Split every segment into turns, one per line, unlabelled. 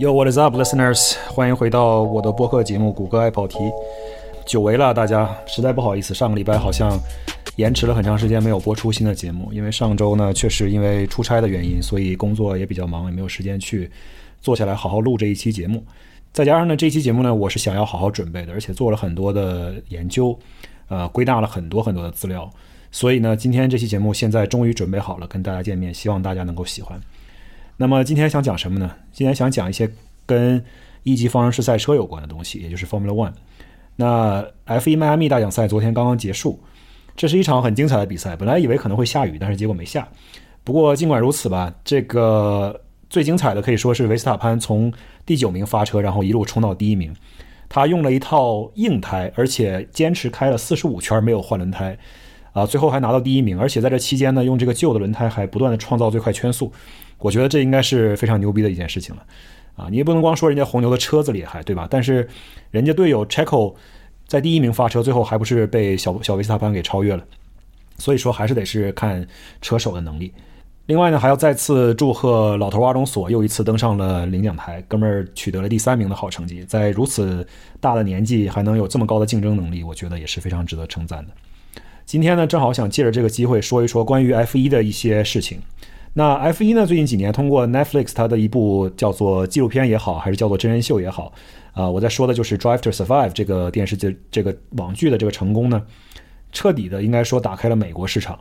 Yo, what is up, listeners？欢迎回到我的播客节目《谷歌爱跑题》。久违了，大家，实在不好意思，上个礼拜好像延迟了很长时间没有播出新的节目，因为上周呢确实因为出差的原因，所以工作也比较忙，也没有时间去坐下来好好录这一期节目。再加上呢，这期节目呢，我是想要好好准备的，而且做了很多的研究，呃，归纳了很多很多的资料，所以呢，今天这期节目现在终于准备好了，跟大家见面，希望大家能够喜欢。那么今天想讲什么呢？今天想讲一些跟一级方程式赛车有关的东西，也就是 Formula One。那 F1 迈阿密大奖赛昨天刚刚结束，这是一场很精彩的比赛。本来以为可能会下雨，但是结果没下。不过尽管如此吧，这个最精彩的可以说是维斯塔潘从第九名发车，然后一路冲到第一名。他用了一套硬胎，而且坚持开了四十五圈没有换轮胎，啊，最后还拿到第一名。而且在这期间呢，用这个旧的轮胎还不断的创造最快圈速。我觉得这应该是非常牛逼的一件事情了，啊，你也不能光说人家红牛的车子厉害，对吧？但是人家队友 Checo 在第一名发车，最后还不是被小小维斯塔潘给超越了？所以说还是得是看车手的能力。另外呢，还要再次祝贺老头阿隆索又一次登上了领奖台，哥们儿取得了第三名的好成绩，在如此大的年纪还能有这么高的竞争能力，我觉得也是非常值得称赞的。今天呢，正好想借着这个机会说一说关于 F1 的一些事情。那 F 一呢？最近几年通过 Netflix 它的一部叫做纪录片也好，还是叫做真人秀也好，啊，我在说的就是 Drive to Survive 这个电视剧这个网剧的这个成功呢，彻底的应该说打开了美国市场。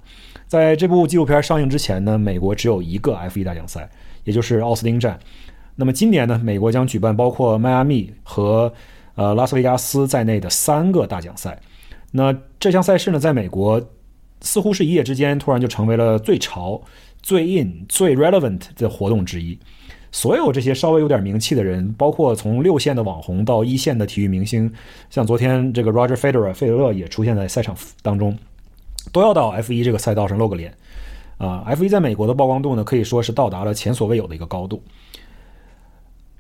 在这部纪录片上映之前呢，美国只有一个 F 一大奖赛，也就是奥斯汀站。那么今年呢，美国将举办包括迈阿密和呃拉斯维加斯在内的三个大奖赛。那这项赛事呢，在美国似乎是一夜之间突然就成为了最潮。最 in 最 relevant 的活动之一，所有这些稍微有点名气的人，包括从六线的网红到一线的体育明星，像昨天这个 Roger Federer 费德勒也出现在赛场当中，都要到 F1 这个赛道上露个脸。啊，F1 在美国的曝光度呢，可以说是到达了前所未有的一个高度。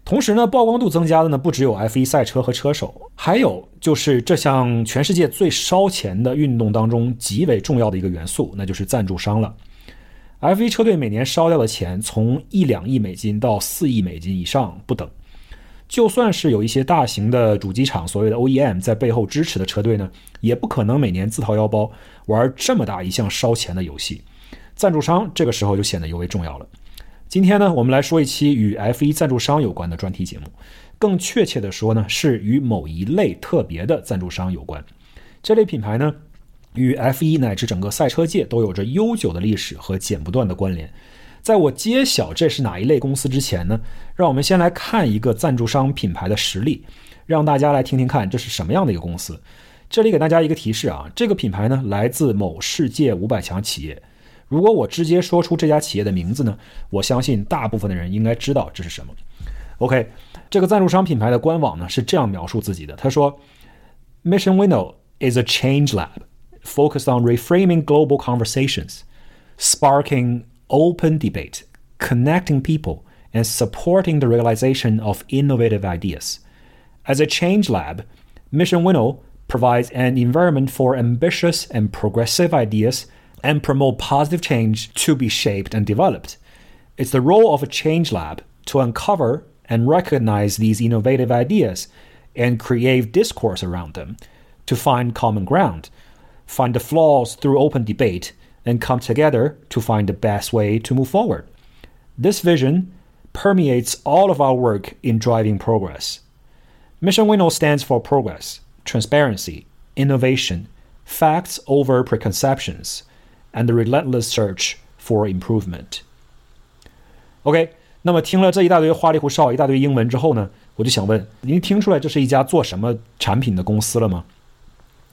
同时呢，曝光度增加的呢，不只有 F1 赛车和车手，还有就是这项全世界最烧钱的运动当中极为重要的一个元素，那就是赞助商了。F1 车队每年烧掉的钱从一两亿美金到四亿美金以上不等，就算是有一些大型的主机厂，所谓的 OEM 在背后支持的车队呢，也不可能每年自掏腰包玩这么大一项烧钱的游戏。赞助商这个时候就显得尤为重要了。今天呢，我们来说一期与 F1 赞助商有关的专题节目，更确切的说呢，是与某一类特别的赞助商有关。这类品牌呢。与 F1 乃至整个赛车界都有着悠久的历史和剪不断的关联。在我揭晓这是哪一类公司之前呢，让我们先来看一个赞助商品牌的实例，让大家来听听看这是什么样的一个公司。这里给大家一个提示啊，这个品牌呢来自某世界五百强企业。如果我直接说出这家企业的名字呢，我相信大部分的人应该知道这是什么。OK，这个赞助商品牌的官网呢是这样描述自己的，他说：“Mission Window is a change lab。” Focused on reframing global conversations, sparking open debate, connecting people, and supporting the realization of innovative ideas. As a change lab, Mission Winnow provides an environment for ambitious and progressive ideas and promote positive change to be shaped and developed. It's the role of a change lab to uncover and recognize these innovative ideas and create discourse around them to find common ground find the flaws through open debate, and come together to find the best way to move forward. This vision permeates all of our work in driving progress. Mission Winnow stands for progress, transparency, innovation, facts over preconceptions, and the relentless search for improvement. OK，那么听了这一大堆花里胡哨、一大堆英文之后呢，我就想问：您听出来这是一家做什么产品的公司了吗？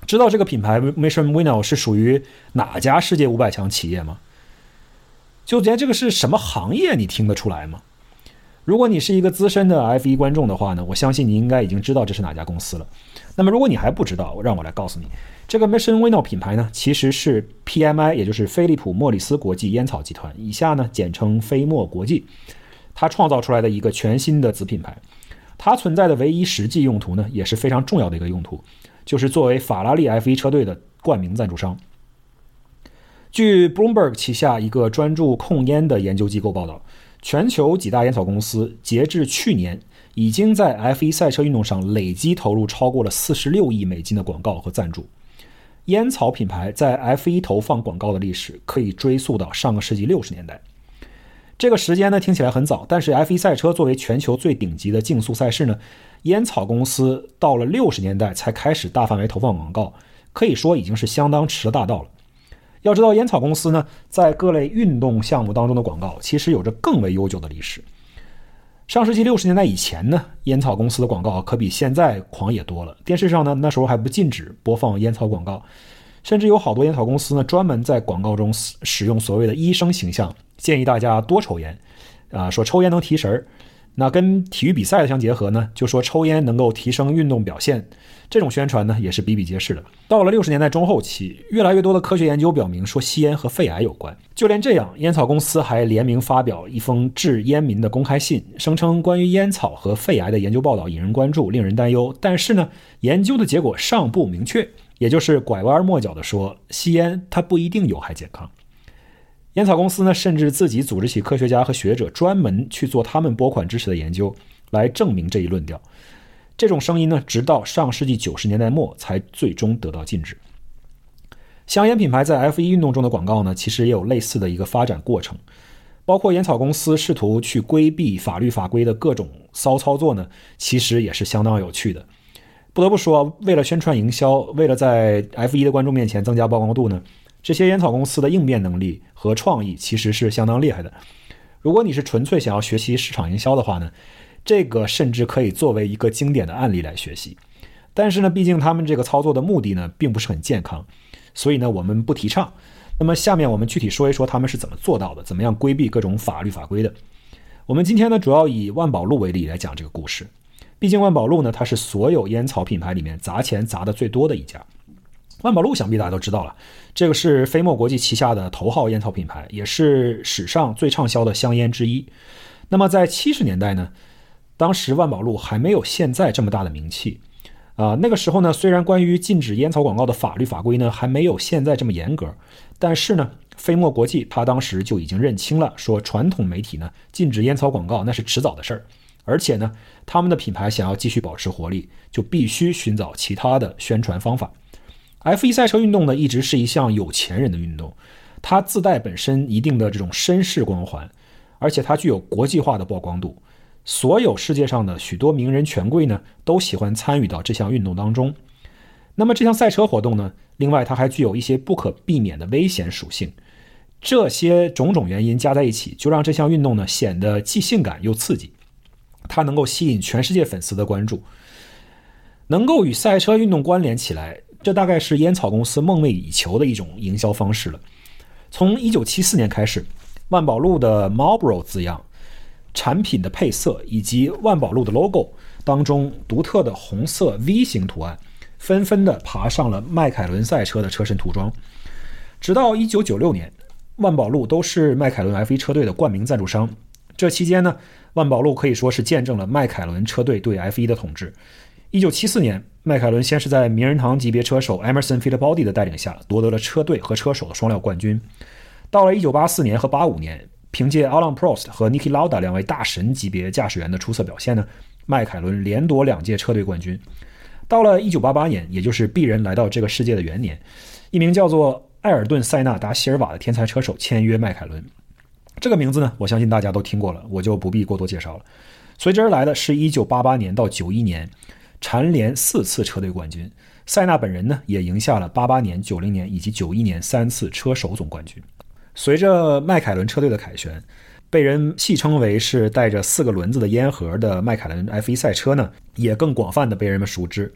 知道这个品牌 Mission Winnow 是属于哪家世界五百强企业吗？就连这个是什么行业，你听得出来吗？如果你是一个资深的 F1 观众的话呢，我相信你应该已经知道这是哪家公司了。那么如果你还不知道，让我来告诉你，这个 Mission Winnow 品牌呢，其实是 PMI，也就是飞利浦莫里斯国际烟草集团（以下呢简称飞莫国际），它创造出来的一个全新的子品牌。它存在的唯一实际用途呢，也是非常重要的一个用途。就是作为法拉利 F1 车队的冠名赞助商。据 Bloomberg 旗下一个专注控烟的研究机构报道，全球几大烟草公司截至去年已经在 F1 赛车运动上累计投入超过了四十六亿美金的广告和赞助。烟草品牌在 F1 投放广告的历史可以追溯到上个世纪六十年代。这个时间呢听起来很早，但是 F1 赛车作为全球最顶级的竞速赛事呢，烟草公司到了六十年代才开始大范围投放广告，可以说已经是相当迟大道了。要知道，烟草公司呢在各类运动项目当中的广告其实有着更为悠久的历史。上世纪六十年代以前呢，烟草公司的广告可比现在狂野多了。电视上呢那时候还不禁止播放烟草广告，甚至有好多烟草公司呢专门在广告中使用所谓的医生形象。建议大家多抽烟，啊，说抽烟能提神儿。那跟体育比赛的相结合呢，就说抽烟能够提升运动表现。这种宣传呢，也是比比皆是的。到了六十年代中后期，越来越多的科学研究表明说吸烟和肺癌有关。就连这样，烟草公司还联名发表一封致烟民的公开信，声称关于烟草和肺癌的研究报道引人关注，令人担忧。但是呢，研究的结果尚不明确，也就是拐弯抹角的说，吸烟它不一定有害健康。烟草公司呢，甚至自己组织起科学家和学者，专门去做他们拨款支持的研究，来证明这一论调。这种声音呢，直到上世纪九十年代末才最终得到禁止。香烟品牌在 F1 运动中的广告呢，其实也有类似的一个发展过程，包括烟草公司试图去规避法律法规的各种骚操作呢，其实也是相当有趣的。不得不说，为了宣传营销，为了在 F1 的观众面前增加曝光度呢。这些烟草公司的应变能力和创意其实是相当厉害的。如果你是纯粹想要学习市场营销的话呢，这个甚至可以作为一个经典的案例来学习。但是呢，毕竟他们这个操作的目的呢，并不是很健康，所以呢，我们不提倡。那么下面我们具体说一说他们是怎么做到的，怎么样规避各种法律法规的。我们今天呢，主要以万宝路为例来讲这个故事。毕竟万宝路呢，它是所有烟草品牌里面砸钱砸的最多的一家。万宝路想必大家都知道了，这个是飞墨国际旗下的头号烟草品牌，也是史上最畅销的香烟之一。那么在七十年代呢，当时万宝路还没有现在这么大的名气啊。那个时候呢，虽然关于禁止烟草广告的法律法规呢还没有现在这么严格，但是呢，飞墨国际他当时就已经认清了，说传统媒体呢禁止烟草广告那是迟早的事儿，而且呢，他们的品牌想要继续保持活力，就必须寻找其他的宣传方法。F1 赛车运动呢，一直是一项有钱人的运动，它自带本身一定的这种绅士光环，而且它具有国际化的曝光度。所有世界上的许多名人权贵呢，都喜欢参与到这项运动当中。那么这项赛车活动呢，另外它还具有一些不可避免的危险属性。这些种种原因加在一起，就让这项运动呢显得既性感又刺激。它能够吸引全世界粉丝的关注，能够与赛车运动关联起来。这大概是烟草公司梦寐以求的一种营销方式了。从1974年开始，万宝路的 Marlboro 字样、产品的配色以及万宝路的 logo 当中独特的红色 V 型图案，纷纷的爬上了迈凯伦赛车的车身涂装。直到1996年，万宝路都是迈凯伦 F1 车队的冠名赞助商。这期间呢，万宝路可以说是见证了迈凯伦车队对 F1 的统治。1974年。迈凯伦先是在名人堂级别车手 Emerson Fittipaldi 的带领下夺得了车队和车手的双料冠军。到了1984年和85年，凭借 Alain Prost 和 Niki Lauda 两位大神级别驾驶员的出色表现呢，迈凯伦连夺两届车队冠军。到了1988年，也就是鄙人来到这个世界的元年，一名叫做艾尔顿·塞纳达·希尔瓦的天才车手签约迈凯伦。这个名字呢，我相信大家都听过了，我就不必过多介绍了。随之而来的是一988年到91年。蝉联四次车队冠军，塞纳本人呢也赢下了八八年、九零年以及九一年三次车手总冠军。随着迈凯伦车队的凯旋，被人戏称为是带着四个轮子的烟盒的迈凯伦 F1 赛车呢，也更广泛的被人们熟知。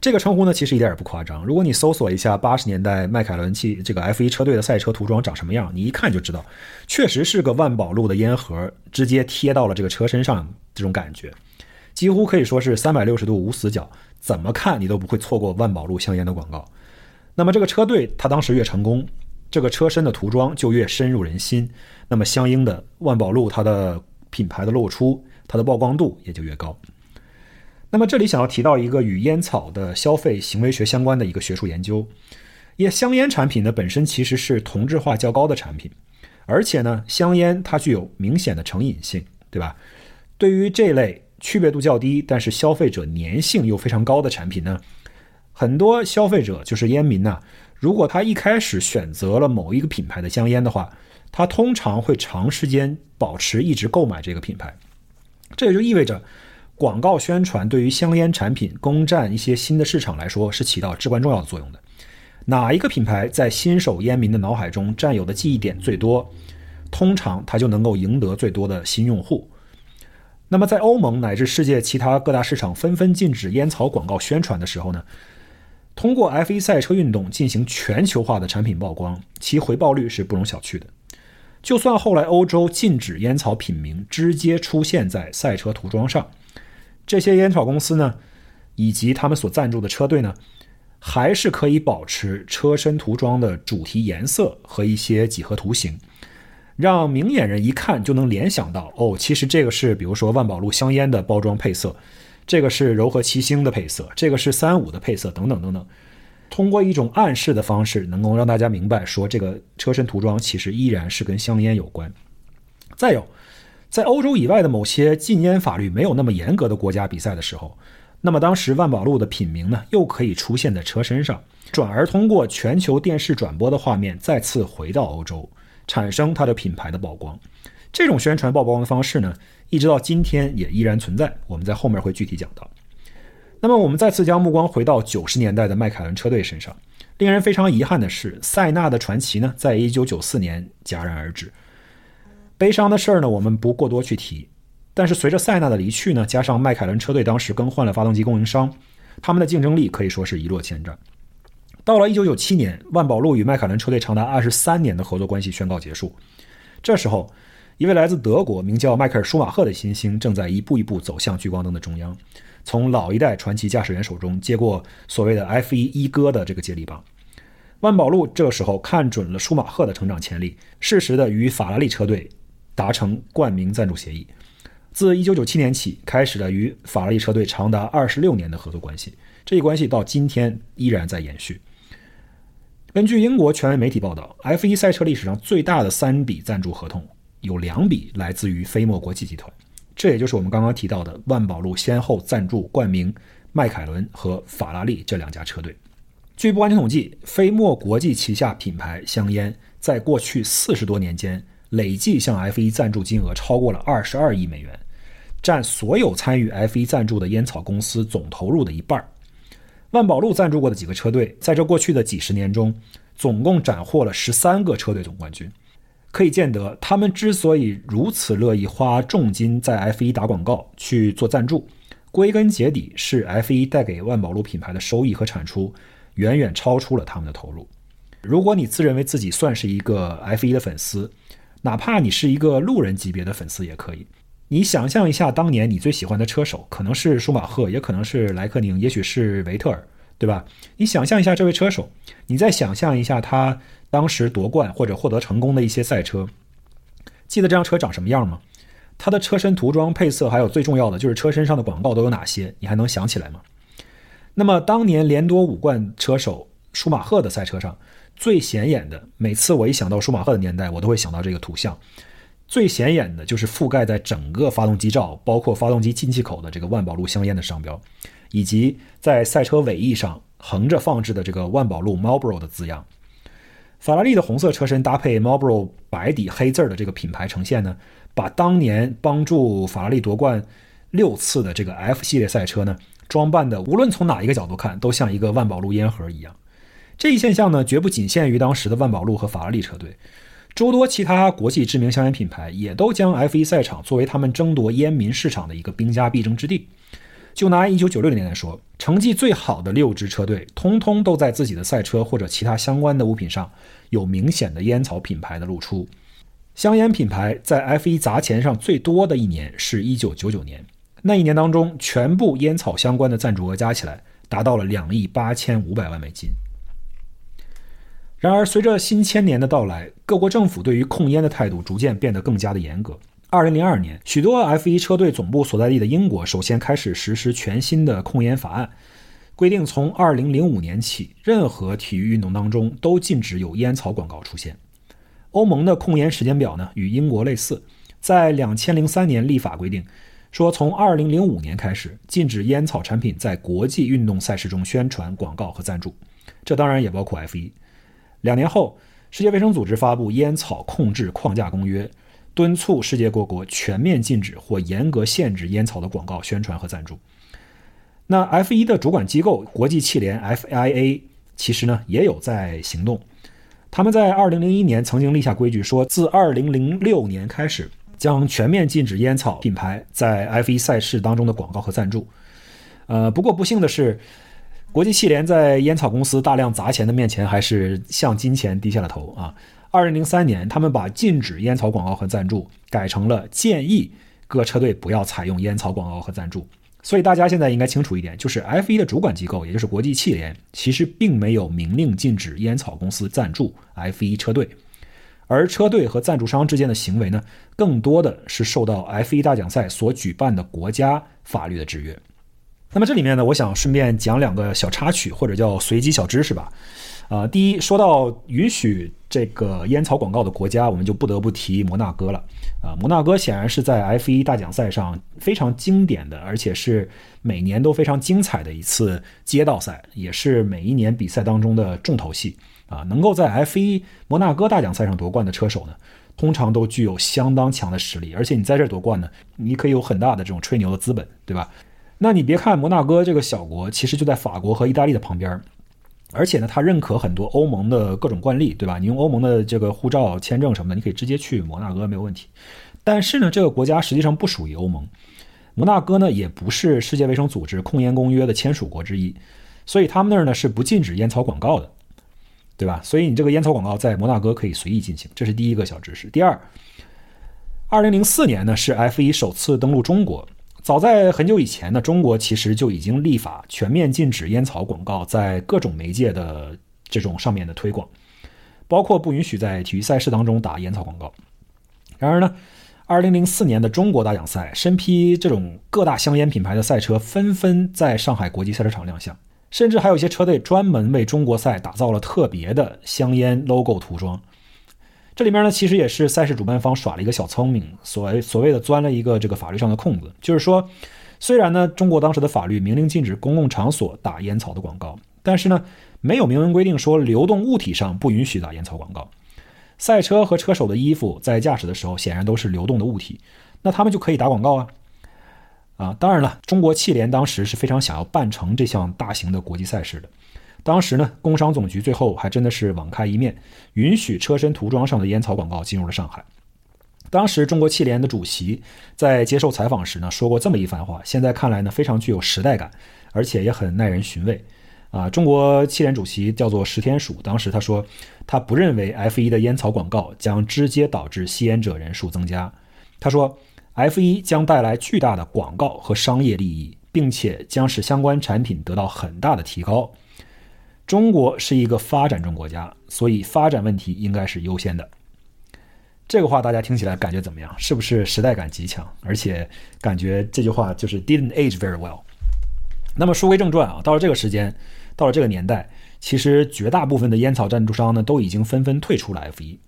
这个称呼呢，其实一点也不夸张。如果你搜索一下八十年代迈凯伦汽这个 F1 车队的赛车涂装长什么样，你一看就知道，确实是个万宝路的烟盒直接贴到了这个车身上这种感觉。几乎可以说是三百六十度无死角，怎么看你都不会错过万宝路香烟的广告。那么这个车队它当时越成功，这个车身的涂装就越深入人心，那么相应的万宝路它的品牌的露出，它的曝光度也就越高。那么这里想要提到一个与烟草的消费行为学相关的一个学术研究，也香烟产品呢本身其实是同质化较高的产品，而且呢香烟它具有明显的成瘾性，对吧？对于这类区别度较低，但是消费者粘性又非常高的产品呢？很多消费者就是烟民呐，如果他一开始选择了某一个品牌的香烟的话，他通常会长时间保持一直购买这个品牌。这也就意味着，广告宣传对于香烟产品攻占一些新的市场来说是起到至关重要的作用的。哪一个品牌在新手烟民的脑海中占有的记忆点最多，通常它就能够赢得最多的新用户。那么在欧盟乃至世界其他各大市场纷纷禁止烟草广告宣传的时候呢？通过 F1 赛车运动进行全球化的产品曝光，其回报率是不容小觑的。就算后来欧洲禁止烟草品名直接出现在赛车涂装上，这些烟草公司呢，以及他们所赞助的车队呢，还是可以保持车身涂装的主题颜色和一些几何图形，让明眼人一看就能联想到，哦，其实这个是比如说万宝路香烟的包装配色。这个是柔和七星的配色，这个是三五的配色，等等等等。通过一种暗示的方式，能够让大家明白，说这个车身涂装其实依然是跟香烟有关。再有，在欧洲以外的某些禁烟法律没有那么严格的国家比赛的时候，那么当时万宝路的品名呢，又可以出现在车身上，转而通过全球电视转播的画面再次回到欧洲，产生它的品牌的曝光。这种宣传曝光的方式呢？一直到今天也依然存在，我们在后面会具体讲到。那么，我们再次将目光回到九十年代的迈凯伦车队身上。令人非常遗憾的是，塞纳的传奇呢，在一九九四年戛然而止。悲伤的事儿呢，我们不过多去提。但是，随着塞纳的离去呢，加上迈凯伦车队当时更换了发动机供应商，他们的竞争力可以说是一落千丈。到了一九九七年，万宝路与迈凯伦车队长达二十三年的合作关系宣告结束。这时候。一位来自德国、名叫迈克尔·舒马赫的新星正在一步一步走向聚光灯的中央，从老一代传奇驾驶员手中接过所谓的 F1 一哥的这个接力棒。万宝路这个时候看准了舒马赫的成长潜力，适时的与法拉利车队达成冠名赞助协议。自1997年起，开始了与法拉利车队长达26年的合作关系。这一关系到今天依然在延续。根据英国权威媒体报道，F1 赛车历史上最大的三笔赞助合同。有两笔来自于飞墨国际集团，这也就是我们刚刚提到的万宝路先后赞助冠名迈凯伦和法拉利这两家车队。据不完全统计，飞墨国际旗下品牌香烟在过去四十多年间累计向 F1 赞助金额超过了二十二亿美元，占所有参与 F1 赞助的烟草公司总投入的一半儿。万宝路赞助过的几个车队，在这过去的几十年中，总共斩获了十三个车队总冠军。可以见得，他们之所以如此乐意花重金在 F1 打广告去做赞助，归根结底是 F1 带给万宝路品牌的收益和产出远远超出了他们的投入。如果你自认为自己算是一个 F1 的粉丝，哪怕你是一个路人级别的粉丝也可以。你想象一下，当年你最喜欢的车手可能是舒马赫，也可能是莱克宁，也许是维特尔，对吧？你想象一下这位车手，你再想象一下他。当时夺冠或者获得成功的一些赛车，记得这辆车长什么样吗？它的车身涂装、配色，还有最重要的就是车身上的广告都有哪些？你还能想起来吗？那么当年连夺五冠车手舒马赫的赛车上，最显眼的，每次我一想到舒马赫的年代，我都会想到这个图像。最显眼的就是覆盖在整个发动机罩，包括发动机进气口的这个万宝路香烟的商标，以及在赛车尾翼上横着放置的这个万宝路 Marlboro 的字样。法拉利的红色车身搭配 Marlboro 白底黑字的这个品牌呈现呢，把当年帮助法拉利夺冠六次的这个 F 系列赛车呢，装扮的无论从哪一个角度看，都像一个万宝路烟盒一样。这一现象呢，绝不仅限于当时的万宝路和法拉利车队，诸多其他国际知名香烟品牌也都将 F1 赛场作为他们争夺烟民市场的一个兵家必争之地。就拿1996年来说，成绩最好的六支车队，通通都在自己的赛车或者其他相关的物品上有明显的烟草品牌的露出。香烟品牌在 F1 砸钱上最多的一年是一九九九年，那一年当中，全部烟草相关的赞助额加起来达到了两亿八千五百万美金。然而，随着新千年的到来，各国政府对于控烟的态度逐渐变得更加的严格。二零零二年，许多 F1 车队总部所在地的英国首先开始实施全新的控烟法案，规定从二零零五年起，任何体育运动当中都禁止有烟草广告出现。欧盟的控烟时间表呢，与英国类似，在两千零三年立法规定，说从2005年开始禁止烟草产品在国际运动赛事中宣传、广告和赞助，这当然也包括 F1。两年后，世界卫生组织发布《烟草控制框架公约》，敦促世界各国全面禁止或严格限制烟草的广告、宣传和赞助。那 F1 的主管机构国际汽联 FIA 其实呢也有在行动，他们在2001年曾经立下规矩，说自2006年开始将全面禁止烟草品牌在 F1 赛事当中的广告和赞助。呃，不过不幸的是，国际汽联在烟草公司大量砸钱的面前，还是向金钱低下了头啊。2003年，他们把禁止烟草广告和赞助改成了建议各车队不要采用烟草广告和赞助。所以大家现在应该清楚一点，就是 F1 的主管机构，也就是国际汽联，其实并没有明令禁止烟草公司赞助 F1 车队，而车队和赞助商之间的行为呢，更多的是受到 F1 大奖赛所举办的国家法律的制约。那么这里面呢，我想顺便讲两个小插曲，或者叫随机小知识吧。啊，第一，说到允许这个烟草广告的国家，我们就不得不提摩纳哥了。啊，摩纳哥显然是在 F1 大奖赛上非常经典的，而且是每年都非常精彩的一次街道赛，也是每一年比赛当中的重头戏。啊，能够在 F1 摩纳哥大奖赛上夺冠的车手呢，通常都具有相当强的实力，而且你在这夺冠呢，你可以有很大的这种吹牛的资本，对吧？那你别看摩纳哥这个小国，其实就在法国和意大利的旁边。而且呢，他认可很多欧盟的各种惯例，对吧？你用欧盟的这个护照、签证什么的，你可以直接去摩纳哥没有问题。但是呢，这个国家实际上不属于欧盟，摩纳哥呢也不是世界卫生组织控烟公约的签署国之一，所以他们那儿呢是不禁止烟草广告的，对吧？所以你这个烟草广告在摩纳哥可以随意进行，这是第一个小知识。第二，二零零四年呢是 F 一首次登陆中国。早在很久以前呢，中国其实就已经立法全面禁止烟草广告在各种媒介的这种上面的推广，包括不允许在体育赛事当中打烟草广告。然而呢，二零零四年的中国大奖赛，身披这种各大香烟品牌的赛车纷纷在上海国际赛车场亮相，甚至还有一些车队专门为中国赛打造了特别的香烟 logo 涂装。这里面呢，其实也是赛事主办方耍了一个小聪明，所谓所谓的钻了一个这个法律上的空子，就是说，虽然呢，中国当时的法律明令禁止公共场所打烟草的广告，但是呢，没有明文规定说流动物体上不允许打烟草广告。赛车和车手的衣服在驾驶的时候显然都是流动的物体，那他们就可以打广告啊。啊，当然了，中国汽联当时是非常想要办成这项大型的国际赛事的。当时呢，工商总局最后还真的是网开一面，允许车身涂装上的烟草广告进入了上海。当时中国汽联的主席在接受采访时呢，说过这么一番话，现在看来呢，非常具有时代感，而且也很耐人寻味。啊，中国汽联主席叫做石天曙，当时他说，他不认为 F1 的烟草广告将直接导致吸烟者人数增加。他说，F1 将带来巨大的广告和商业利益，并且将使相关产品得到很大的提高。中国是一个发展中国家，所以发展问题应该是优先的。这个话大家听起来感觉怎么样？是不是时代感极强？而且感觉这句话就是 didn't age very well。那么书归正传啊，到了这个时间，到了这个年代，其实绝大部分的烟草赞助商呢都已经纷纷退出了 F1。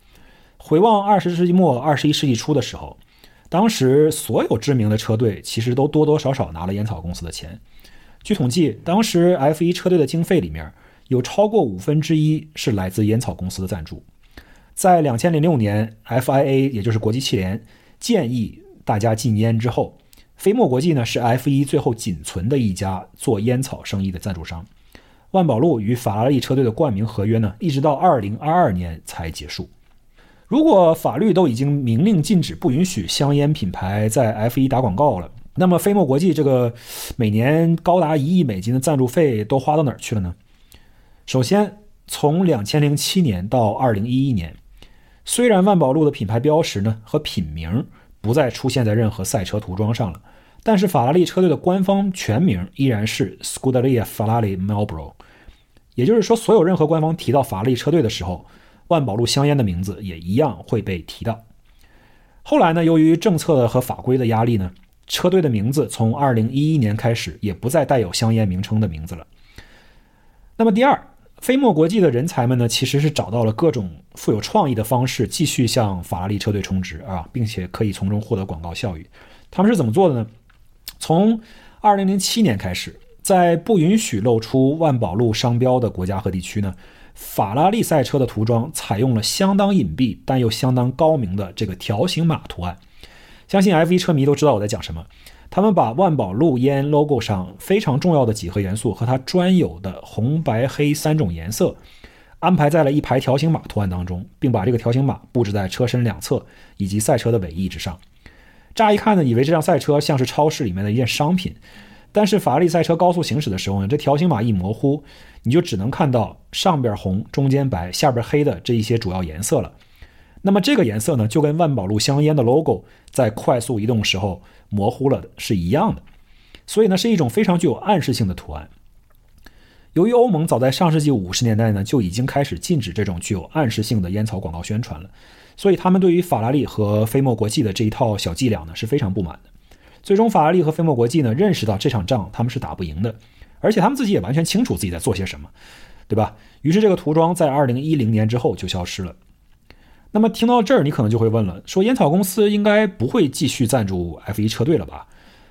回望二十世纪末、二十一世纪初的时候，当时所有知名的车队其实都多多少少拿了烟草公司的钱。据统计，当时 F1 车队的经费里面。有超过五分之一是来自烟草公司的赞助。在两千零六年，FIA 也就是国际汽联建议大家禁烟之后，飞墨国际呢是 F1 最后仅存的一家做烟草生意的赞助商。万宝路与法拉利车队的冠名合约呢，一直到二零二二年才结束。如果法律都已经明令禁止，不允许香烟品牌在 F1 打广告了，那么飞墨国际这个每年高达一亿美金的赞助费都花到哪儿去了呢？首先，从两千零七年到二零一一年，虽然万宝路的品牌标识呢和品名不再出现在任何赛车涂装上了，但是法拉利车队的官方全名依然是 Scuderia Ferrari Marlboro。也就是说，所有任何官方提到法拉利车队的时候，万宝路香烟的名字也一样会被提到。后来呢，由于政策和法规的压力呢，车队的名字从二零一一年开始也不再带有香烟名称的名字了。那么第二。飞墨国际的人才们呢，其实是找到了各种富有创意的方式，继续向法拉利车队充值啊，并且可以从中获得广告效益。他们是怎么做的呢？从二零零七年开始，在不允许露出万宝路商标的国家和地区呢，法拉利赛车的涂装采用了相当隐蔽但又相当高明的这个条形码图案。相信 F1 车迷都知道我在讲什么。他们把万宝路烟 logo 上非常重要的几何元素和它专有的红、白、黑三种颜色安排在了一排条形码图案当中，并把这个条形码布置在车身两侧以及赛车的尾翼之上。乍一看呢，以为这辆赛车像是超市里面的一件商品，但是法拉利赛车高速行驶的时候呢，这条形码一模糊，你就只能看到上边红、中间白、下边黑的这一些主要颜色了。那么这个颜色呢，就跟万宝路香烟的 logo 在快速移动时候模糊了的是一样的，所以呢，是一种非常具有暗示性的图案。由于欧盟早在上世纪五十年代呢就已经开始禁止这种具有暗示性的烟草广告宣传了。所以他们对于法拉利和飞墨国际的这一套小伎俩呢是非常不满的。最终，法拉利和飞墨国际呢认识到这场仗他们是打不赢的，而且他们自己也完全清楚自己在做些什么，对吧？于是这个涂装在二零一零年之后就消失了。那么听到这儿，你可能就会问了：说烟草公司应该不会继续赞助 F1 车队了吧？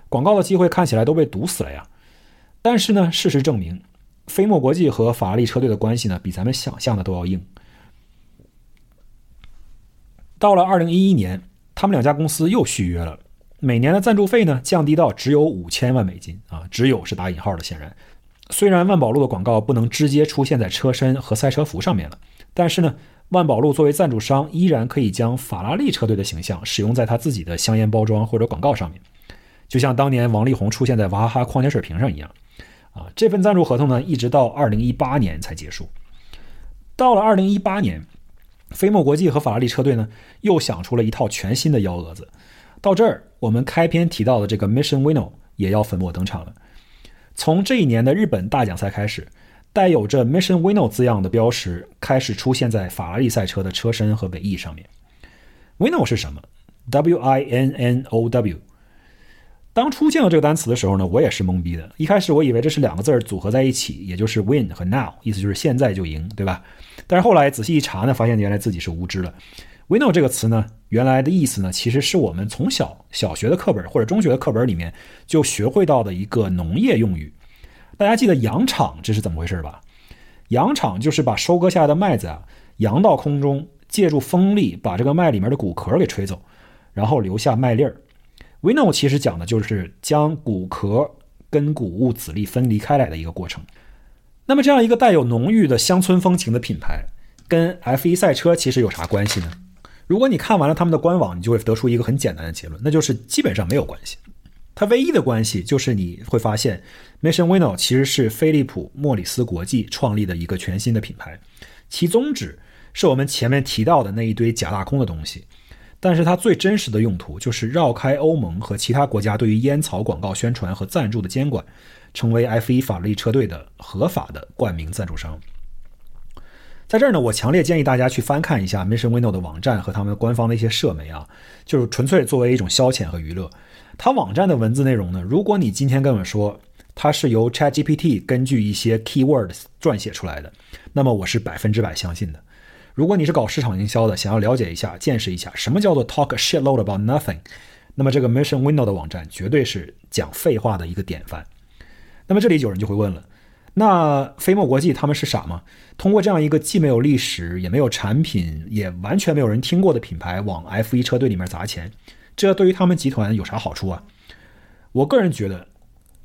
广告的机会看起来都被堵死了呀。但是呢，事实证明，飞墨国际和法拉利车队的关系呢比咱们想象的都要硬。到了二零一一年，他们两家公司又续约了，每年的赞助费呢降低到只有五千万美金啊，只有是打引号的。显然，虽然万宝路的广告不能直接出现在车身和赛车服上面了，但是呢，万宝路作为赞助商，依然可以将法拉利车队的形象使用在他自己的香烟包装或者广告上面，就像当年王力宏出现在娃哈哈矿泉水瓶上一样。啊，这份赞助合同呢，一直到二零一八年才结束。到了二零一八年。飞墨国际和法拉利车队呢，又想出了一套全新的幺蛾子。到这儿，我们开篇提到的这个 Mission Winnow 也要粉墨登场了。从这一年的日本大奖赛开始，带有着 Mission Winnow 字样的标识开始出现在法拉利赛车的车身和尾翼上面。Winnow 是什么？W-I-N-N-O-W。当出现了这个单词的时候呢，我也是懵逼的。一开始我以为这是两个字儿组合在一起，也就是 win 和 now，意思就是现在就赢，对吧？但是后来仔细一查呢，发现原来自己是无知了。winnow 这个词呢，原来的意思呢，其实是我们从小小学的课本或者中学的课本里面就学会到的一个农业用语。大家记得扬场这是怎么回事吧？扬场就是把收割下来的麦子啊扬到空中，借助风力把这个麦里面的谷壳给吹走，然后留下麦粒儿。Winnow 其实讲的就是将骨壳跟谷物籽粒分离开来的一个过程。那么这样一个带有浓郁的乡村风情的品牌，跟 F1 赛车其实有啥关系呢？如果你看完了他们的官网，你就会得出一个很简单的结论，那就是基本上没有关系。它唯一的关系就是你会发现，Mission Winnow 其实是飞利浦莫里斯国际创立的一个全新的品牌，其宗旨是我们前面提到的那一堆假大空的东西。但是它最真实的用途就是绕开欧盟和其他国家对于烟草广告宣传和赞助的监管，成为 F1 法拉利车队的合法的冠名赞助商。在这儿呢，我强烈建议大家去翻看一下 Mission Winnow 的网站和他们官方的一些社媒啊，就是纯粹作为一种消遣和娱乐。它网站的文字内容呢，如果你今天跟我说它是由 ChatGPT 根据一些 keywords 撰写出来的，那么我是百分之百相信的。如果你是搞市场营销的，想要了解一下、见识一下什么叫做 talk a shitload about nothing，那么这个 Mission Window 的网站绝对是讲废话的一个典范。那么这里有人就会问了，那飞墨国际他们是傻吗？通过这样一个既没有历史、也没有产品、也完全没有人听过的品牌往 F1 车队里面砸钱，这对于他们集团有啥好处啊？我个人觉得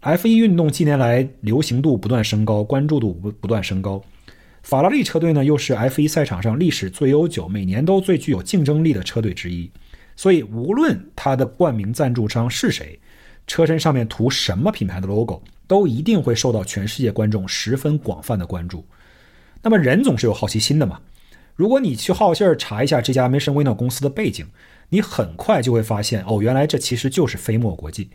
，F1 运动近年来流行度不断升高，关注度不不断升高。法拉利车队呢，又是 F1 赛场上历史最悠久、每年都最具有竞争力的车队之一，所以无论它的冠名赞助商是谁，车身上面涂什么品牌的 logo，都一定会受到全世界观众十分广泛的关注。那么人总是有好奇心的嘛，如果你去好信儿查一下这家 Mission Winnow 公司的背景，你很快就会发现，哦，原来这其实就是飞墨国际。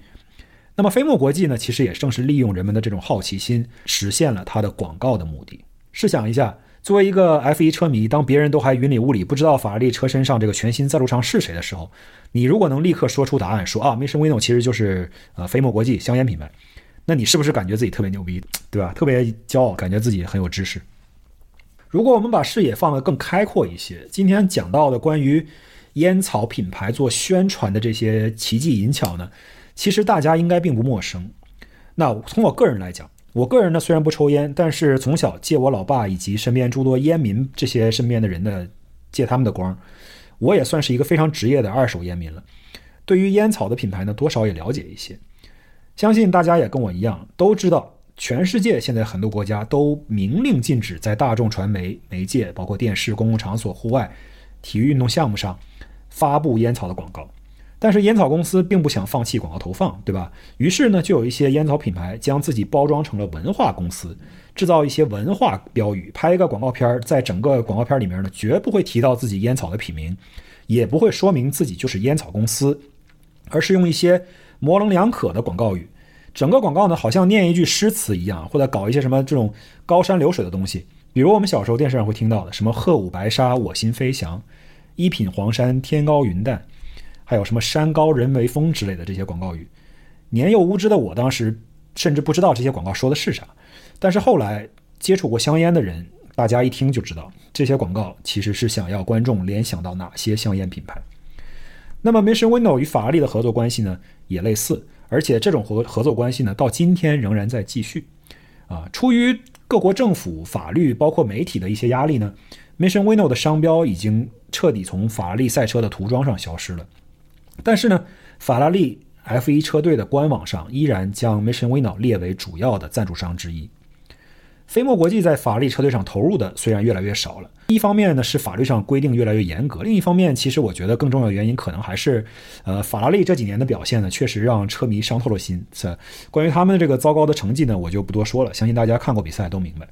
那么飞墨国际呢，其实也正是利用人们的这种好奇心，实现了它的广告的目的。试想一下，作为一个 F1 车迷，当别人都还云里雾里不知道法拉利车身上这个全新赞助商是谁的时候，你如果能立刻说出答案，说啊，Mission Winnow 其实就是呃飞墨国际香烟品牌，那你是不是感觉自己特别牛逼，对吧？特别骄傲，感觉自己很有知识。如果我们把视野放得更开阔一些，今天讲到的关于烟草品牌做宣传的这些奇技淫巧呢，其实大家应该并不陌生。那从我个人来讲，我个人呢虽然不抽烟，但是从小借我老爸以及身边诸多烟民这些身边的人的借他们的光，我也算是一个非常职业的二手烟民了。对于烟草的品牌呢，多少也了解一些。相信大家也跟我一样，都知道全世界现在很多国家都明令禁止在大众传媒媒介，包括电视、公共场所、户外、体育运动项目上发布烟草的广告。但是烟草公司并不想放弃广告投放，对吧？于是呢，就有一些烟草品牌将自己包装成了文化公司，制造一些文化标语，拍一个广告片儿在整个广告片里面呢，绝不会提到自己烟草的品名，也不会说明自己就是烟草公司，而是用一些模棱两可的广告语，整个广告呢，好像念一句诗词一样，或者搞一些什么这种高山流水的东西，比如我们小时候电视上会听到的什么“鹤舞白沙，我心飞翔；一品黄山，天高云淡。”还有什么“山高人为峰”之类的这些广告语，年幼无知的我当时甚至不知道这些广告说的是啥。但是后来接触过香烟的人，大家一听就知道，这些广告其实是想要观众联想到哪些香烟品牌。那么，Mission Window 与法拉利的合作关系呢，也类似，而且这种合合作关系呢，到今天仍然在继续。啊，出于各国政府、法律包括媒体的一些压力呢，Mission Window 的商标已经彻底从法拉利赛车的涂装上消失了。但是呢，法拉利 F1 车队的官网上依然将 Mission Winnow 列为主要的赞助商之一。飞墨国际在法拉利车队上投入的虽然越来越少了，一方面呢是法律上规定越来越严格，另一方面，其实我觉得更重要的原因可能还是，呃，法拉利这几年的表现呢，确实让车迷伤透了心。这关于他们的这个糟糕的成绩呢，我就不多说了，相信大家看过比赛都明白。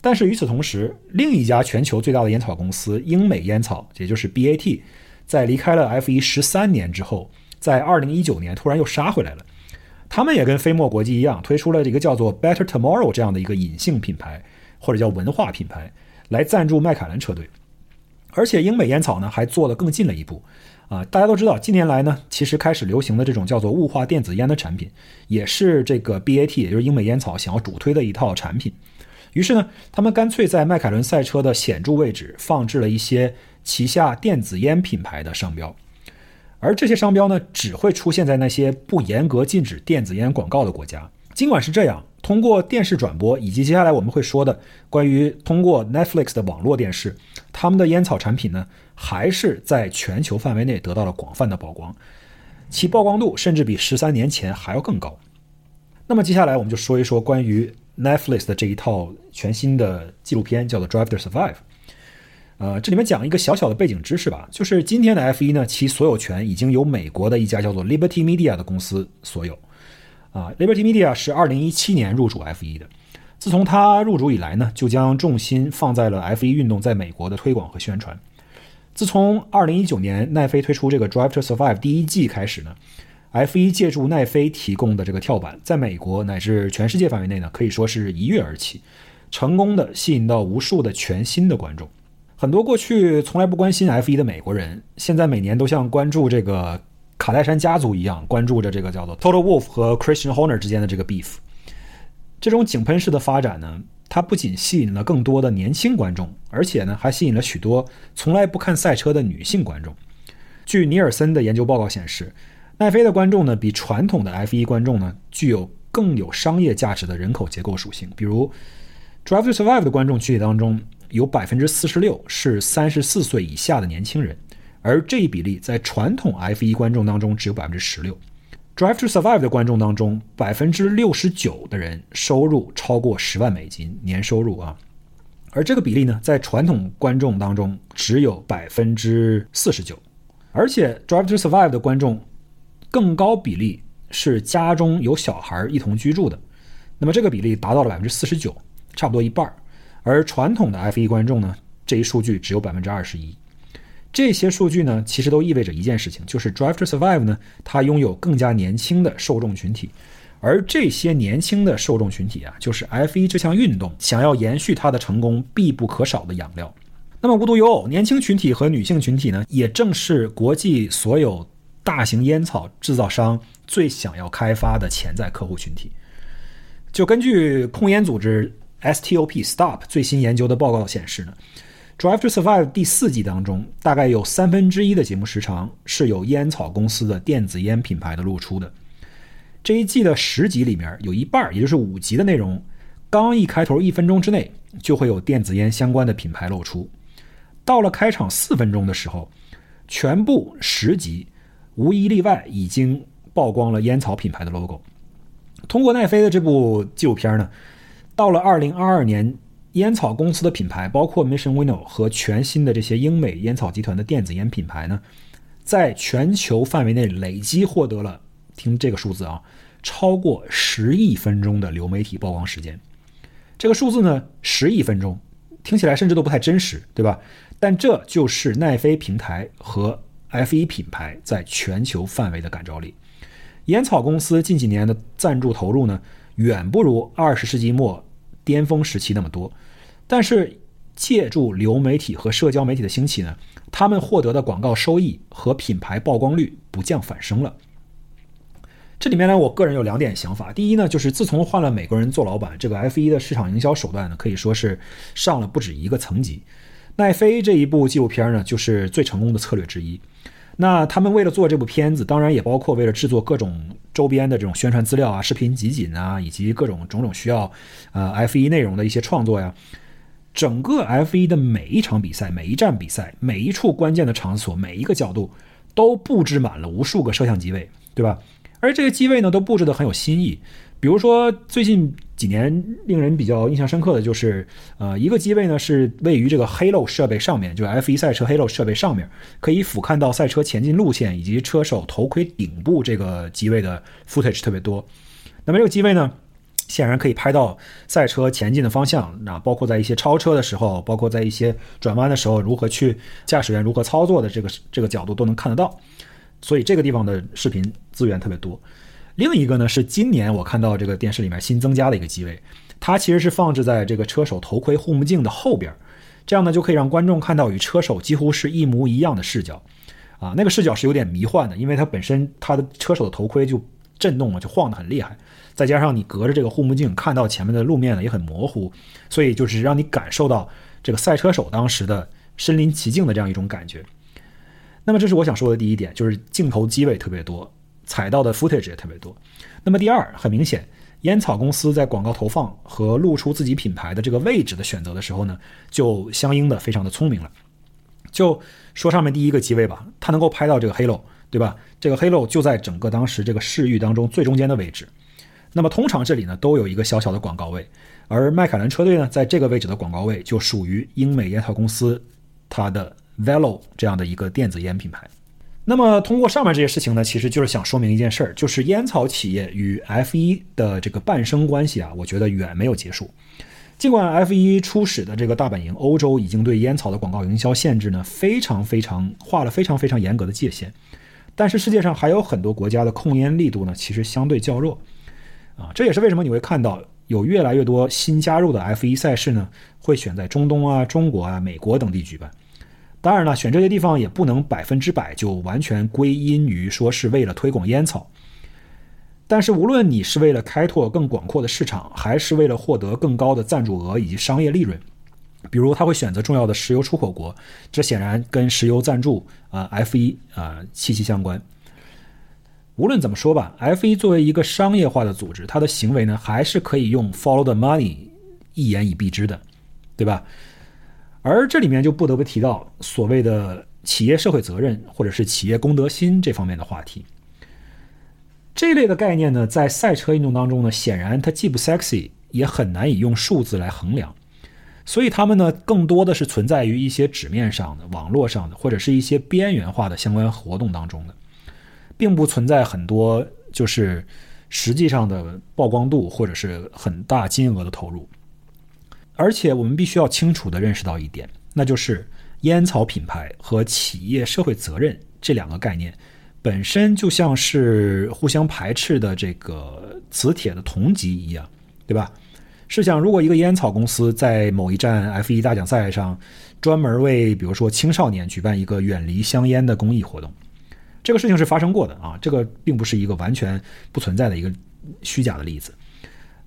但是与此同时，另一家全球最大的烟草公司英美烟草，也就是 BAT。在离开了 F1 十三年之后，在二零一九年突然又杀回来了。他们也跟飞墨国际一样，推出了一个叫做 Better Tomorrow 这样的一个隐性品牌，或者叫文化品牌，来赞助迈凯伦车队。而且英美烟草呢，还做得更近了一步。啊，大家都知道，近年来呢，其实开始流行的这种叫做雾化电子烟的产品，也是这个 BAT，也就是英美烟草想要主推的一套产品。于是呢，他们干脆在迈凯伦赛车的显著位置放置了一些。旗下电子烟品牌的商标，而这些商标呢，只会出现在那些不严格禁止电子烟广告的国家。尽管是这样，通过电视转播以及接下来我们会说的关于通过 Netflix 的网络电视，他们的烟草产品呢，还是在全球范围内得到了广泛的曝光，其曝光度甚至比十三年前还要更高。那么接下来我们就说一说关于 Netflix 的这一套全新的纪录片，叫做《Drive to Survive》。呃，这里面讲一个小小的背景知识吧，就是今天的 F1 呢，其所有权已经由美国的一家叫做 Liberty Media 的公司所有。啊，Liberty Media 是2017年入主 F1 的，自从他入主以来呢，就将重心放在了 F1 运动在美国的推广和宣传。自从2019年奈飞推出这个 Drive to Survive 第一季开始呢，F1 借助奈飞提供的这个跳板，在美国乃至全世界范围内呢，可以说是一跃而起，成功的吸引到无数的全新的观众。很多过去从来不关心 F1 的美国人，现在每年都像关注这个卡戴珊家族一样，关注着这个叫做 Total Wolf 和 Christian Horner 之间的这个 beef。这种井喷式的发展呢，它不仅吸引了更多的年轻观众，而且呢，还吸引了许多从来不看赛车的女性观众。据尼尔森的研究报告显示，奈飞的观众呢，比传统的 F1 观众呢，具有更有商业价值的人口结构属性。比如，Drive to Survive 的观众群体当中。有百分之四十六是三十四岁以下的年轻人，而这一比例在传统 F1 观众当中只有百分之十六。Drive to Survive 的观众当中，百分之六十九的人收入超过十万美金年收入啊，而这个比例呢，在传统观众当中只有百分之四十九。而且 Drive to Survive 的观众更高比例是家中有小孩一同居住的，那么这个比例达到了百分之四十九，差不多一半儿。而传统的 F1 观众呢，这一数据只有百分之二十一。这些数据呢，其实都意味着一件事情，就是 Drive to Survive 呢，它拥有更加年轻的受众群体，而这些年轻的受众群体啊，就是 F1 这项运动想要延续它的成功必不可少的养料。那么无独有偶，年轻群体和女性群体呢，也正是国际所有大型烟草制造商最想要开发的潜在客户群体。就根据控烟组织。STOP Stop 最新研究的报告显示呢，《Drive to Survive》第四季当中，大概有三分之一的节目时长是有烟草公司的电子烟品牌的露出的。这一季的十集里面有一半，也就是五集的内容，刚一开头一分钟之内就会有电子烟相关的品牌露出。到了开场四分钟的时候，全部十集无一例外已经曝光了烟草品牌的 logo。通过奈飞的这部纪录片呢，到了二零二二年，烟草公司的品牌，包括 Mission Winnow 和全新的这些英美烟草集团的电子烟品牌呢，在全球范围内累计获得了，听这个数字啊，超过十亿分钟的流媒体曝光时间。这个数字呢，十亿分钟，听起来甚至都不太真实，对吧？但这就是奈飞平台和 F1 品牌在全球范围的感召力。烟草公司近几年的赞助投入呢，远不如二十世纪末巅峰时期那么多。但是，借助流媒体和社交媒体的兴起呢，他们获得的广告收益和品牌曝光率不降反升了。这里面呢，我个人有两点想法。第一呢，就是自从换了美国人做老板，这个 F1 的市场营销手段呢，可以说是上了不止一个层级。奈飞这一部纪录片呢，就是最成功的策略之一。那他们为了做这部片子，当然也包括为了制作各种周边的这种宣传资料啊、视频集锦啊，以及各种种种需要呃 F1 内容的一些创作呀。整个 F1 的每一场比赛、每一站比赛、每一处关键的场所、每一个角度，都布置满了无数个摄像机位，对吧？而这些机位呢，都布置得很有新意。比如说，最近几年令人比较印象深刻的就是，呃，一个机位呢是位于这个 Halo 设备上面，就 F1 赛车 Halo 设备上面，可以俯瞰到赛车前进路线以及车手头盔顶部这个机位的 footage 特别多。那么这个机位呢，显然可以拍到赛车前进的方向，那包括在一些超车的时候，包括在一些转弯的时候，如何去驾驶员如何操作的这个这个角度都能看得到。所以这个地方的视频资源特别多。另一个呢是今年我看到这个电视里面新增加的一个机位，它其实是放置在这个车手头盔护目镜的后边，这样呢就可以让观众看到与车手几乎是一模一样的视角，啊，那个视角是有点迷幻的，因为它本身它的车手的头盔就震动了，就晃得很厉害，再加上你隔着这个护目镜看到前面的路面呢也很模糊，所以就是让你感受到这个赛车手当时的身临其境的这样一种感觉。那么这是我想说的第一点，就是镜头机位特别多。踩到的 footage 也特别多。那么第二，很明显，烟草公司在广告投放和露出自己品牌的这个位置的选择的时候呢，就相应的非常的聪明了。就说上面第一个机位吧，它能够拍到这个 halo，对吧？这个 halo 就在整个当时这个视域当中最中间的位置。那么通常这里呢都有一个小小的广告位，而迈凯伦车队呢在这个位置的广告位就属于英美烟草公司它的 Velo 这样的一个电子烟品牌。那么，通过上面这些事情呢，其实就是想说明一件事儿，就是烟草企业与 F1 的这个伴生关系啊，我觉得远没有结束。尽管 F1 初始的这个大本营欧洲已经对烟草的广告营销限制呢，非常非常画了非常非常严格的界限，但是世界上还有很多国家的控烟力度呢，其实相对较弱。啊，这也是为什么你会看到有越来越多新加入的 F1 赛事呢，会选在中东啊、中国啊、美国等地举办。当然了，选这些地方也不能百分之百就完全归因于说是为了推广烟草。但是无论你是为了开拓更广阔的市场，还是为了获得更高的赞助额以及商业利润，比如他会选择重要的石油出口国，这显然跟石油赞助啊 F 一啊息息相关。无论怎么说吧，F 一作为一个商业化的组织，它的行为呢还是可以用 Follow the money 一言以蔽之的，对吧？而这里面就不得不提到所谓的企业社会责任或者是企业公德心这方面的话题。这类的概念呢，在赛车运动当中呢，显然它既不 sexy，也很难以用数字来衡量。所以他们呢，更多的是存在于一些纸面上的、网络上的，或者是一些边缘化的相关活动当中的，并不存在很多就是实际上的曝光度或者是很大金额的投入。而且我们必须要清楚地认识到一点，那就是烟草品牌和企业社会责任这两个概念，本身就像是互相排斥的这个磁铁的同极一样，对吧？试想，如果一个烟草公司在某一站 F1 大奖赛上，专门为比如说青少年举办一个远离香烟的公益活动，这个事情是发生过的啊，这个并不是一个完全不存在的一个虚假的例子。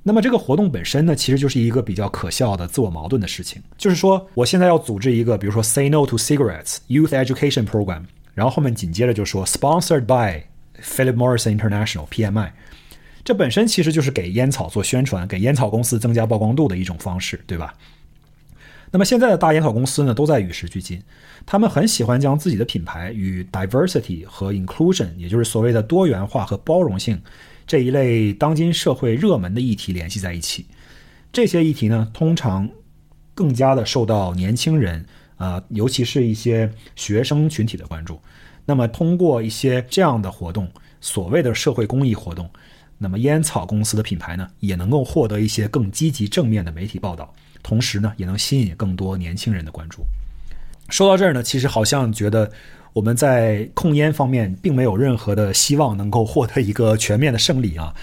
那么这个活动本身呢，其实就是一个比较可笑的自我矛盾的事情。就是说，我现在要组织一个，比如说 “Say No to Cigarettes” Youth Education Program，然后后面紧接着就说 “Sponsored by Philip Morris International PMI”，这本身其实就是给烟草做宣传，给烟草公司增加曝光度的一种方式，对吧？那么现在的大烟草公司呢，都在与时俱进，他们很喜欢将自己的品牌与 diversity 和 inclusion，也就是所谓的多元化和包容性这一类当今社会热门的议题联系在一起。这些议题呢，通常更加的受到年轻人啊，尤其是一些学生群体的关注。那么通过一些这样的活动，所谓的社会公益活动，那么烟草公司的品牌呢，也能够获得一些更积极正面的媒体报道。同时呢，也能吸引更多年轻人的关注。说到这儿呢，其实好像觉得我们在控烟方面并没有任何的希望能够获得一个全面的胜利啊。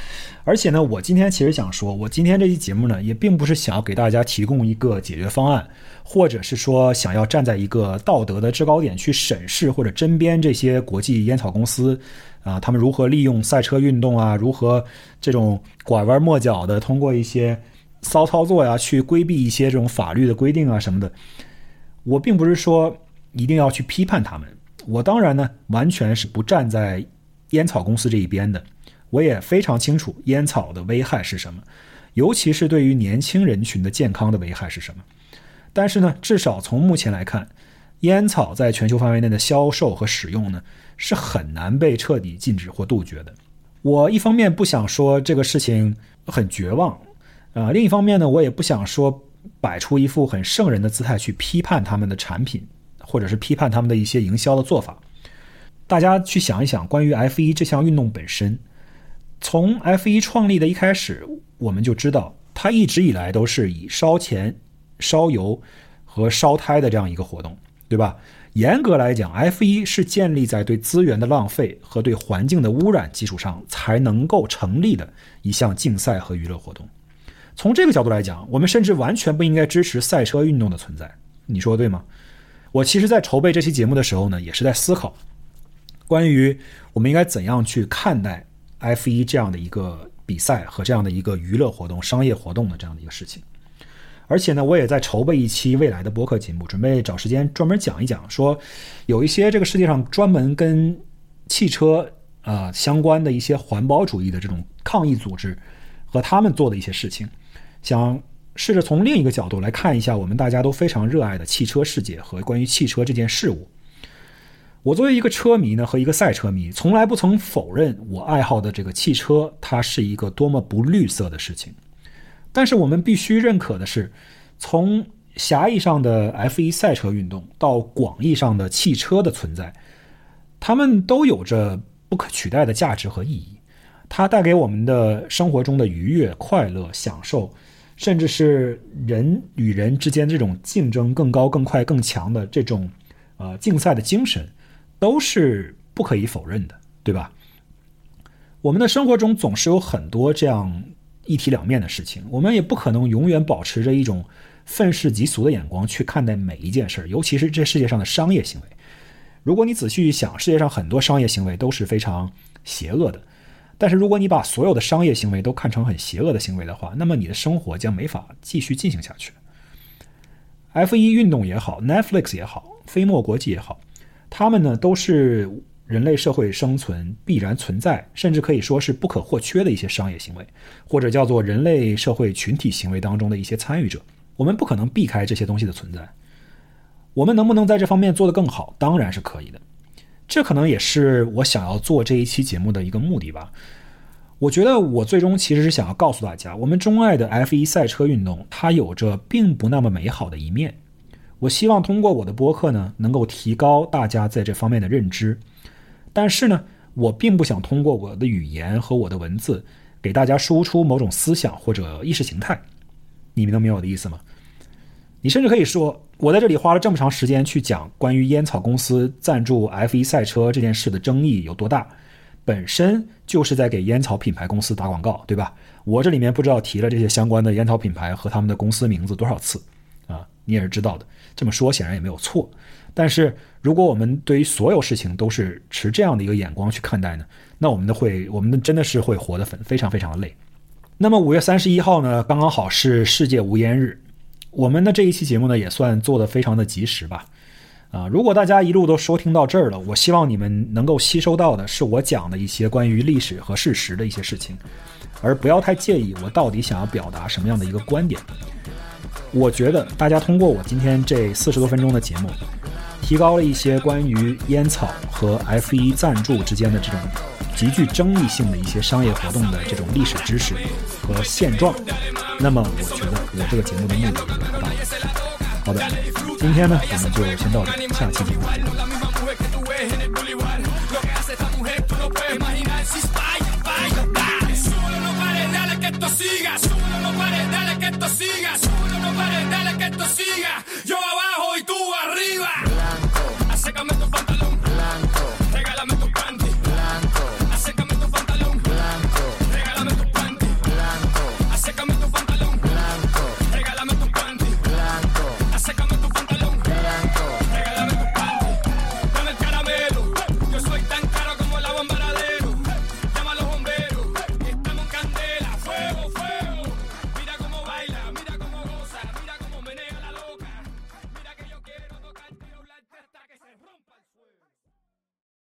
而且呢，我今天其实想说，我今天这期节目呢，也并不是想要给大家提供一个解决方案，或者是说想要站在一个道德的制高点去审视或者针砭这些国际烟草公司啊，他们如何利用赛车运动啊，如何这种拐弯抹角的通过一些。骚操作呀，去规避一些这种法律的规定啊什么的，我并不是说一定要去批判他们。我当然呢，完全是不站在烟草公司这一边的。我也非常清楚烟草的危害是什么，尤其是对于年轻人群的健康的危害是什么。但是呢，至少从目前来看，烟草在全球范围内的销售和使用呢，是很难被彻底禁止或杜绝的。我一方面不想说这个事情很绝望。啊，另一方面呢，我也不想说摆出一副很圣人的姿态去批判他们的产品，或者是批判他们的一些营销的做法。大家去想一想，关于 F 一这项运动本身，从 F 一创立的一开始，我们就知道它一直以来都是以烧钱、烧油和烧胎的这样一个活动，对吧？严格来讲，F 一是建立在对资源的浪费和对环境的污染基础上才能够成立的一项竞赛和娱乐活动。从这个角度来讲，我们甚至完全不应该支持赛车运动的存在。你说对吗？我其实，在筹备这期节目的时候呢，也是在思考，关于我们应该怎样去看待 F 一这样的一个比赛和这样的一个娱乐活动、商业活动的这样的一个事情。而且呢，我也在筹备一期未来的播客节目，准备找时间专门讲一讲，说有一些这个世界上专门跟汽车啊相关的一些环保主义的这种抗议组织和他们做的一些事情。想试着从另一个角度来看一下我们大家都非常热爱的汽车世界和关于汽车这件事物。我作为一个车迷呢，和一个赛车迷，从来不曾否认我爱好的这个汽车，它是一个多么不绿色的事情。但是我们必须认可的是，从狭义上的 F1 赛车运动到广义上的汽车的存在，它们都有着不可取代的价值和意义。它带给我们的生活中的愉悦、快乐、享受。甚至是人与人之间这种竞争更高、更快、更强的这种，呃，竞赛的精神，都是不可以否认的，对吧？我们的生活中总是有很多这样一体两面的事情，我们也不可能永远保持着一种愤世嫉俗的眼光去看待每一件事儿，尤其是这世界上的商业行为。如果你仔细去想，世界上很多商业行为都是非常邪恶的。但是，如果你把所有的商业行为都看成很邪恶的行为的话，那么你的生活将没法继续进行下去。F1 运动也好，Netflix 也好，飞墨国际也好，他们呢都是人类社会生存必然存在，甚至可以说是不可或缺的一些商业行为，或者叫做人类社会群体行为当中的一些参与者。我们不可能避开这些东西的存在。我们能不能在这方面做得更好？当然是可以的。这可能也是我想要做这一期节目的一个目的吧。我觉得我最终其实是想要告诉大家，我们钟爱的 F1 赛车运动，它有着并不那么美好的一面。我希望通过我的播客呢，能够提高大家在这方面的认知。但是呢，我并不想通过我的语言和我的文字，给大家输出某种思想或者意识形态。你们能明白我的意思吗？你甚至可以说，我在这里花了这么长时间去讲关于烟草公司赞助 F1 赛车这件事的争议有多大，本身就是在给烟草品牌公司打广告，对吧？我这里面不知道提了这些相关的烟草品牌和他们的公司名字多少次啊，你也是知道的。这么说显然也没有错。但是如果我们对于所有事情都是持这样的一个眼光去看待呢，那我们的会，我们真的是会活得很非常非常的累。那么五月三十一号呢，刚刚好是世界无烟日。我们的这一期节目呢，也算做的非常的及时吧，啊，如果大家一路都收听到这儿了，我希望你们能够吸收到的是我讲的一些关于历史和事实的一些事情，而不要太介意我到底想要表达什么样的一个观点。我觉得大家通过我今天这四十多分钟的节目，提高了一些关于烟草和 F 一赞助之间的这种极具争议性的一些商业活动的这种历史知识和现状。那么我觉得我这个节目的目的也达到了。好的，今天呢我们就先到这，下期节目再见。
siga, súbelo, no pares, dale que esto siga, no pares, dale que esto siga, yo abajo y tú arriba.